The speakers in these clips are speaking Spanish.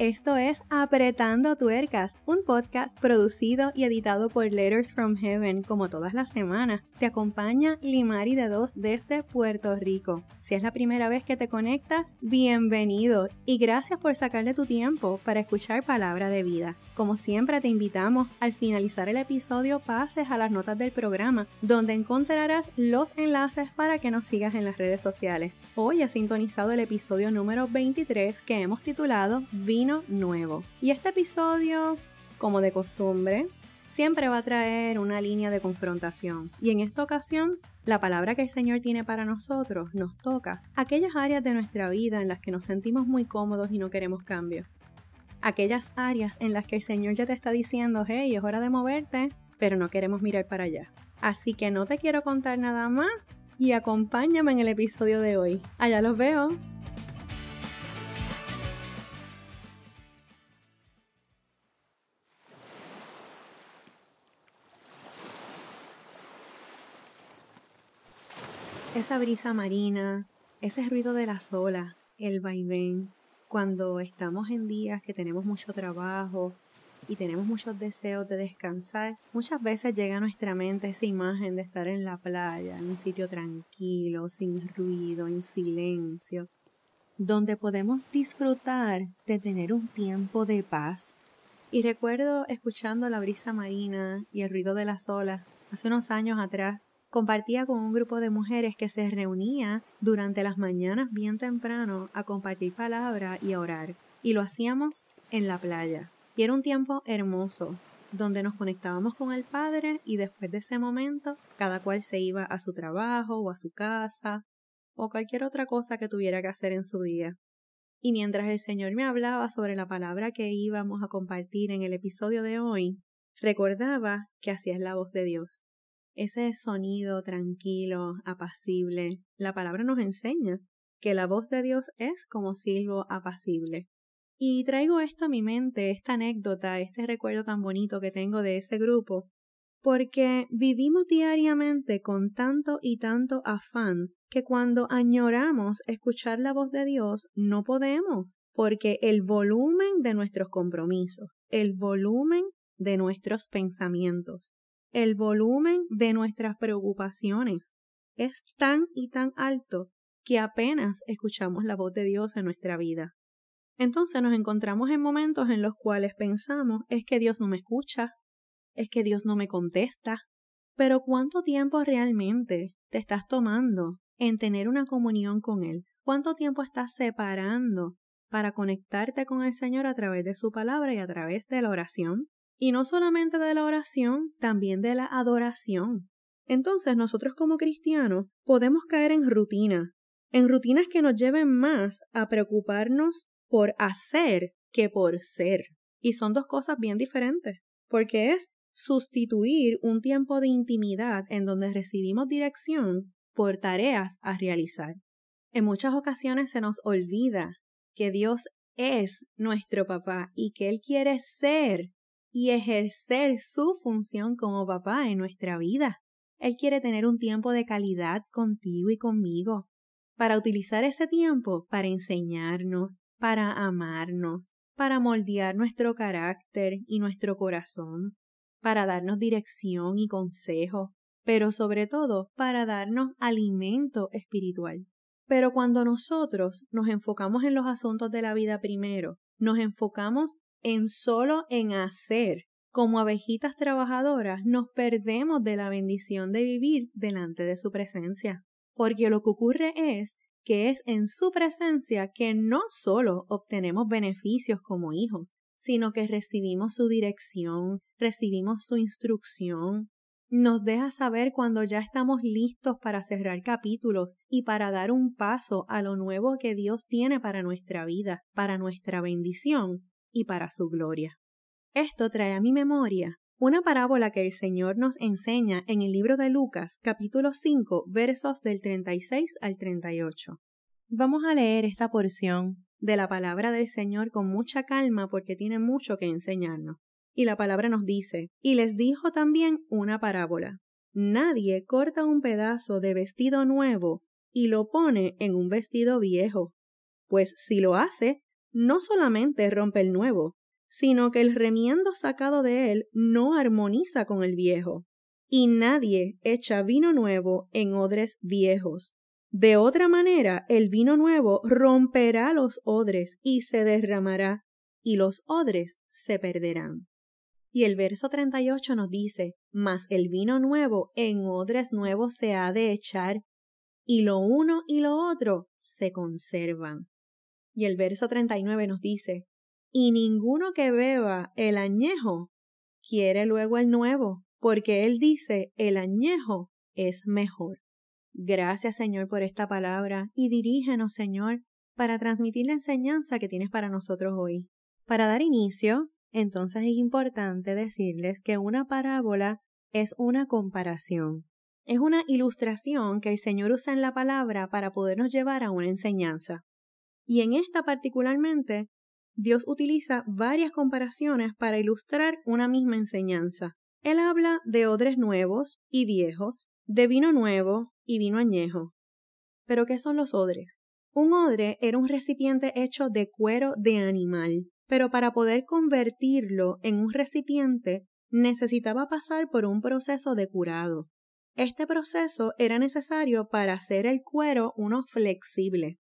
Esto es Apretando Tuercas, un podcast producido y editado por Letters from Heaven como todas las semanas. Te acompaña Limari de Dos desde Puerto Rico. Si es la primera vez que te conectas, bienvenido y gracias por sacarle tu tiempo para escuchar palabra de vida. Como siempre te invitamos al finalizar el episodio pases a las notas del programa donde encontrarás los enlaces para que nos sigas en las redes sociales. Hoy ha sintonizado el episodio número 23 que hemos titulado Vino nuevo. Y este episodio, como de costumbre, siempre va a traer una línea de confrontación. Y en esta ocasión, la palabra que el Señor tiene para nosotros nos toca aquellas áreas de nuestra vida en las que nos sentimos muy cómodos y no queremos cambio. Aquellas áreas en las que el Señor ya te está diciendo, hey, es hora de moverte, pero no queremos mirar para allá. Así que no te quiero contar nada más y acompáñame en el episodio de hoy. Allá los veo. Esa brisa marina, ese ruido de las olas, el vaivén, cuando estamos en días que tenemos mucho trabajo y tenemos muchos deseos de descansar, muchas veces llega a nuestra mente esa imagen de estar en la playa, en un sitio tranquilo, sin ruido, en silencio, donde podemos disfrutar de tener un tiempo de paz. Y recuerdo escuchando la brisa marina y el ruido de las olas hace unos años atrás compartía con un grupo de mujeres que se reunía durante las mañanas bien temprano a compartir palabra y a orar. Y lo hacíamos en la playa. Y era un tiempo hermoso, donde nos conectábamos con el Padre y después de ese momento cada cual se iba a su trabajo o a su casa o cualquier otra cosa que tuviera que hacer en su día. Y mientras el Señor me hablaba sobre la palabra que íbamos a compartir en el episodio de hoy, recordaba que así es la voz de Dios ese sonido tranquilo, apacible. La palabra nos enseña que la voz de Dios es como silbo apacible. Y traigo esto a mi mente, esta anécdota, este recuerdo tan bonito que tengo de ese grupo, porque vivimos diariamente con tanto y tanto afán que cuando añoramos escuchar la voz de Dios no podemos, porque el volumen de nuestros compromisos, el volumen de nuestros pensamientos, el volumen de nuestras preocupaciones es tan y tan alto que apenas escuchamos la voz de Dios en nuestra vida. Entonces nos encontramos en momentos en los cuales pensamos es que Dios no me escucha, es que Dios no me contesta, pero ¿cuánto tiempo realmente te estás tomando en tener una comunión con Él? ¿Cuánto tiempo estás separando para conectarte con el Señor a través de su palabra y a través de la oración? Y no solamente de la oración, también de la adoración. Entonces nosotros como cristianos podemos caer en rutina, en rutinas que nos lleven más a preocuparnos por hacer que por ser. Y son dos cosas bien diferentes, porque es sustituir un tiempo de intimidad en donde recibimos dirección por tareas a realizar. En muchas ocasiones se nos olvida que Dios es nuestro papá y que Él quiere ser y ejercer su función como papá en nuestra vida. Él quiere tener un tiempo de calidad contigo y conmigo, para utilizar ese tiempo para enseñarnos, para amarnos, para moldear nuestro carácter y nuestro corazón, para darnos dirección y consejo, pero sobre todo para darnos alimento espiritual. Pero cuando nosotros nos enfocamos en los asuntos de la vida primero, nos enfocamos en solo en hacer. Como abejitas trabajadoras nos perdemos de la bendición de vivir delante de su presencia, porque lo que ocurre es que es en su presencia que no solo obtenemos beneficios como hijos, sino que recibimos su dirección, recibimos su instrucción, nos deja saber cuando ya estamos listos para cerrar capítulos y para dar un paso a lo nuevo que Dios tiene para nuestra vida, para nuestra bendición y para su gloria. Esto trae a mi memoria una parábola que el Señor nos enseña en el libro de Lucas, capítulo 5, versos del 36 al 38. Vamos a leer esta porción de la palabra del Señor con mucha calma porque tiene mucho que enseñarnos. Y la palabra nos dice, y les dijo también una parábola. Nadie corta un pedazo de vestido nuevo y lo pone en un vestido viejo, pues si lo hace, no solamente rompe el nuevo, sino que el remiendo sacado de él no armoniza con el viejo. Y nadie echa vino nuevo en odres viejos. De otra manera, el vino nuevo romperá los odres y se derramará, y los odres se perderán. Y el verso 38 nos dice, Mas el vino nuevo en odres nuevos se ha de echar, y lo uno y lo otro se conservan. Y el verso 39 nos dice, Y ninguno que beba el añejo quiere luego el nuevo, porque él dice, el añejo es mejor. Gracias Señor por esta palabra y dirígenos Señor para transmitir la enseñanza que tienes para nosotros hoy. Para dar inicio, entonces es importante decirles que una parábola es una comparación. Es una ilustración que el Señor usa en la palabra para podernos llevar a una enseñanza. Y en esta particularmente, Dios utiliza varias comparaciones para ilustrar una misma enseñanza. Él habla de odres nuevos y viejos, de vino nuevo y vino añejo. Pero ¿qué son los odres? Un odre era un recipiente hecho de cuero de animal, pero para poder convertirlo en un recipiente necesitaba pasar por un proceso de curado. Este proceso era necesario para hacer el cuero uno flexible.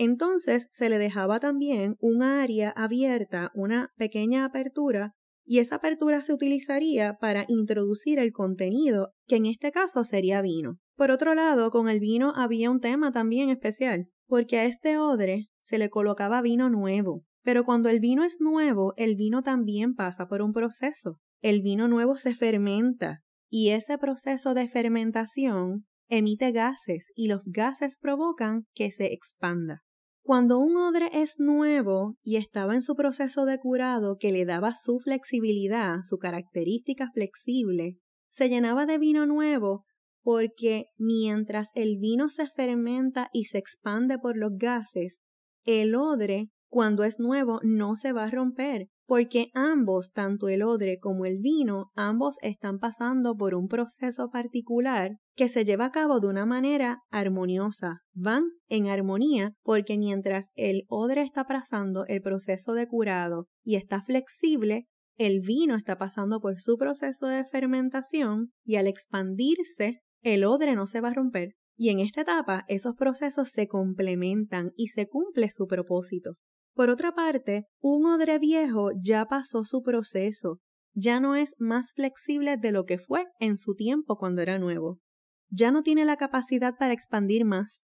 Entonces se le dejaba también un área abierta, una pequeña apertura, y esa apertura se utilizaría para introducir el contenido, que en este caso sería vino. Por otro lado, con el vino había un tema también especial, porque a este odre se le colocaba vino nuevo. Pero cuando el vino es nuevo, el vino también pasa por un proceso el vino nuevo se fermenta y ese proceso de fermentación emite gases y los gases provocan que se expanda. Cuando un odre es nuevo y estaba en su proceso de curado que le daba su flexibilidad, su característica flexible, se llenaba de vino nuevo porque mientras el vino se fermenta y se expande por los gases, el odre, cuando es nuevo, no se va a romper, porque ambos, tanto el odre como el vino, ambos están pasando por un proceso particular que se lleva a cabo de una manera armoniosa. Van en armonía porque mientras el odre está pasando el proceso de curado y está flexible, el vino está pasando por su proceso de fermentación y al expandirse, el odre no se va a romper. Y en esta etapa esos procesos se complementan y se cumple su propósito. Por otra parte, un odre viejo ya pasó su proceso, ya no es más flexible de lo que fue en su tiempo cuando era nuevo. Ya no tiene la capacidad para expandir más.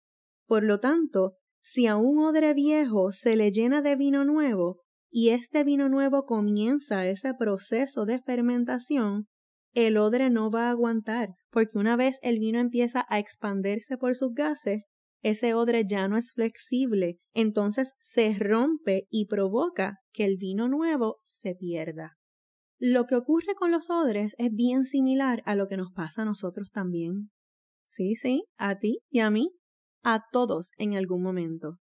Por lo tanto, si a un odre viejo se le llena de vino nuevo y este vino nuevo comienza ese proceso de fermentación, el odre no va a aguantar, porque una vez el vino empieza a expandirse por sus gases, ese odre ya no es flexible, entonces se rompe y provoca que el vino nuevo se pierda. Lo que ocurre con los odres es bien similar a lo que nos pasa a nosotros también. Sí, sí, a ti y a mí, a todos en algún momento.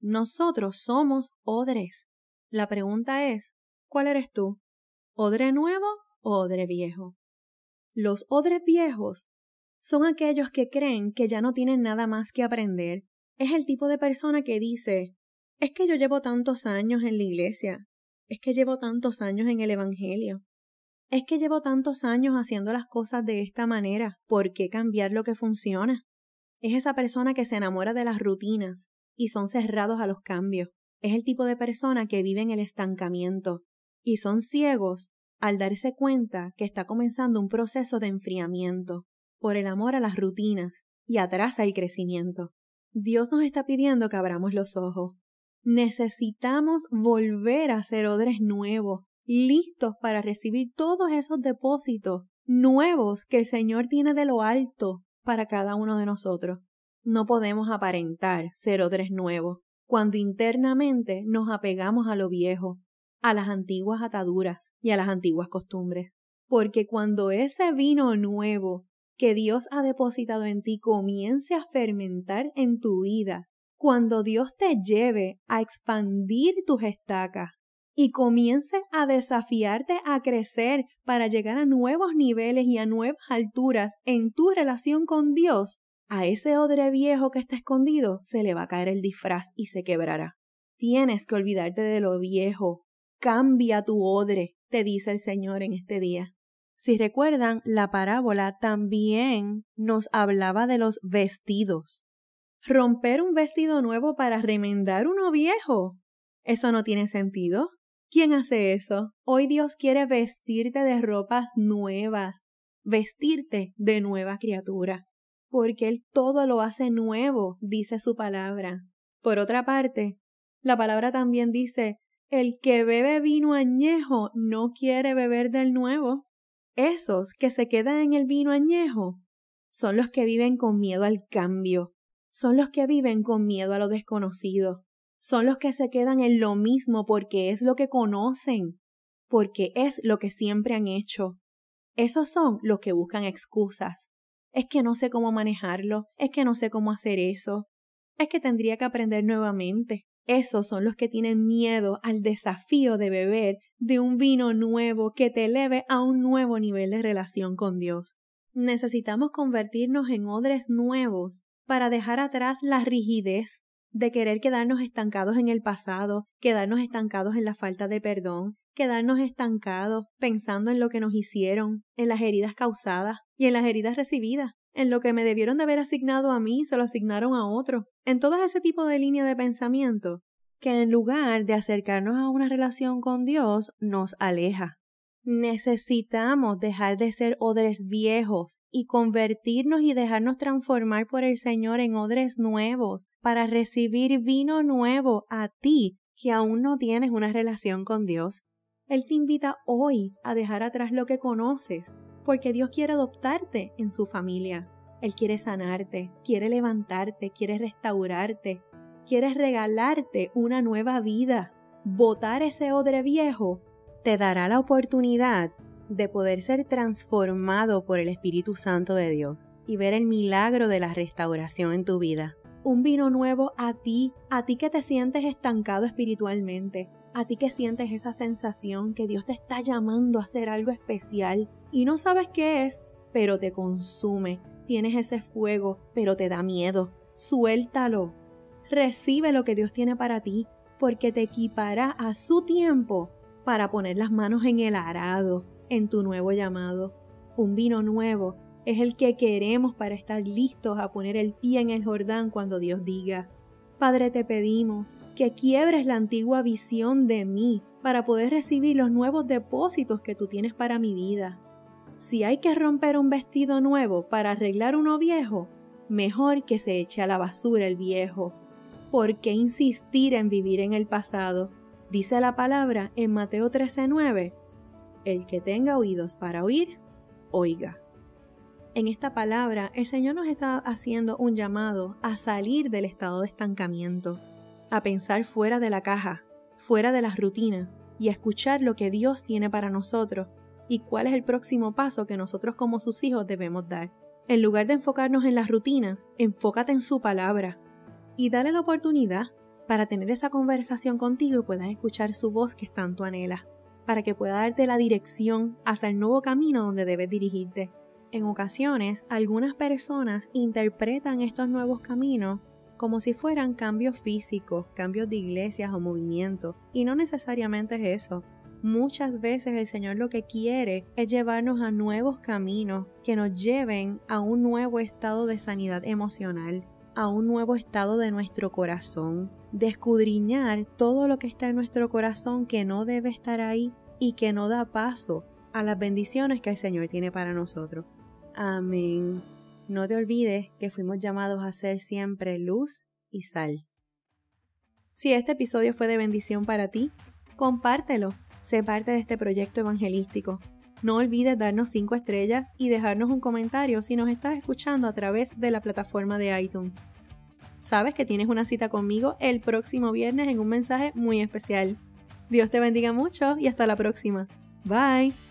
Nosotros somos odres. La pregunta es, ¿cuál eres tú? ¿Odre nuevo o odre viejo? Los odres viejos son aquellos que creen que ya no tienen nada más que aprender. Es el tipo de persona que dice, es que yo llevo tantos años en la iglesia, es que llevo tantos años en el Evangelio, es que llevo tantos años haciendo las cosas de esta manera, ¿por qué cambiar lo que funciona? Es esa persona que se enamora de las rutinas y son cerrados a los cambios. Es el tipo de persona que vive en el estancamiento y son ciegos al darse cuenta que está comenzando un proceso de enfriamiento por el amor a las rutinas y atrasa el crecimiento. Dios nos está pidiendo que abramos los ojos. Necesitamos volver a ser odres nuevos, listos para recibir todos esos depósitos nuevos que el Señor tiene de lo alto para cada uno de nosotros. No podemos aparentar ser odres nuevos cuando internamente nos apegamos a lo viejo, a las antiguas ataduras y a las antiguas costumbres. Porque cuando ese vino nuevo que Dios ha depositado en ti comience a fermentar en tu vida, cuando Dios te lleve a expandir tus estacas y comience a desafiarte a crecer para llegar a nuevos niveles y a nuevas alturas en tu relación con Dios, a ese odre viejo que está escondido se le va a caer el disfraz y se quebrará. Tienes que olvidarte de lo viejo. Cambia tu odre, te dice el Señor en este día. Si recuerdan, la parábola también nos hablaba de los vestidos. Romper un vestido nuevo para remendar uno viejo. Eso no tiene sentido. ¿Quién hace eso? Hoy Dios quiere vestirte de ropas nuevas, vestirte de nueva criatura, porque Él todo lo hace nuevo, dice su palabra. Por otra parte, la palabra también dice, el que bebe vino añejo no quiere beber del nuevo. Esos que se quedan en el vino añejo son los que viven con miedo al cambio, son los que viven con miedo a lo desconocido, son los que se quedan en lo mismo porque es lo que conocen, porque es lo que siempre han hecho. Esos son los que buscan excusas. Es que no sé cómo manejarlo, es que no sé cómo hacer eso, es que tendría que aprender nuevamente. Esos son los que tienen miedo al desafío de beber de un vino nuevo que te eleve a un nuevo nivel de relación con Dios. Necesitamos convertirnos en odres nuevos para dejar atrás la rigidez de querer quedarnos estancados en el pasado, quedarnos estancados en la falta de perdón, quedarnos estancados pensando en lo que nos hicieron, en las heridas causadas y en las heridas recibidas, en lo que me debieron de haber asignado a mí se lo asignaron a otro, en todo ese tipo de línea de pensamiento que en lugar de acercarnos a una relación con Dios nos aleja. Necesitamos dejar de ser odres viejos y convertirnos y dejarnos transformar por el Señor en odres nuevos para recibir vino nuevo a ti que aún no tienes una relación con Dios. Él te invita hoy a dejar atrás lo que conoces, porque Dios quiere adoptarte en su familia. Él quiere sanarte, quiere levantarte, quiere restaurarte, quiere regalarte una nueva vida. Botar ese odre viejo te dará la oportunidad de poder ser transformado por el Espíritu Santo de Dios y ver el milagro de la restauración en tu vida. Un vino nuevo a ti, a ti que te sientes estancado espiritualmente, a ti que sientes esa sensación que Dios te está llamando a hacer algo especial y no sabes qué es, pero te consume. Tienes ese fuego, pero te da miedo. Suéltalo. Recibe lo que Dios tiene para ti, porque te equipará a su tiempo para poner las manos en el arado, en tu nuevo llamado. Un vino nuevo es el que queremos para estar listos a poner el pie en el Jordán cuando Dios diga, Padre, te pedimos que quiebres la antigua visión de mí para poder recibir los nuevos depósitos que tú tienes para mi vida. Si hay que romper un vestido nuevo para arreglar uno viejo, mejor que se eche a la basura el viejo. ¿Por qué insistir en vivir en el pasado Dice la palabra en Mateo 13:9, el que tenga oídos para oír, oiga. En esta palabra, el Señor nos está haciendo un llamado a salir del estado de estancamiento, a pensar fuera de la caja, fuera de las rutinas y a escuchar lo que Dios tiene para nosotros y cuál es el próximo paso que nosotros como sus hijos debemos dar. En lugar de enfocarnos en las rutinas, enfócate en su palabra y dale la oportunidad para tener esa conversación contigo y puedas escuchar su voz que tanto anhelas, para que pueda darte la dirección hacia el nuevo camino donde debes dirigirte. En ocasiones, algunas personas interpretan estos nuevos caminos como si fueran cambios físicos, cambios de iglesias o movimientos, y no necesariamente es eso. Muchas veces el Señor lo que quiere es llevarnos a nuevos caminos que nos lleven a un nuevo estado de sanidad emocional, a un nuevo estado de nuestro corazón, de escudriñar todo lo que está en nuestro corazón que no debe estar ahí y que no da paso a las bendiciones que el Señor tiene para nosotros. Amén. No te olvides que fuimos llamados a ser siempre luz y sal. Si este episodio fue de bendición para ti, compártelo. Sé parte de este proyecto evangelístico. No olvides darnos 5 estrellas y dejarnos un comentario si nos estás escuchando a través de la plataforma de iTunes. Sabes que tienes una cita conmigo el próximo viernes en un mensaje muy especial. Dios te bendiga mucho y hasta la próxima. Bye.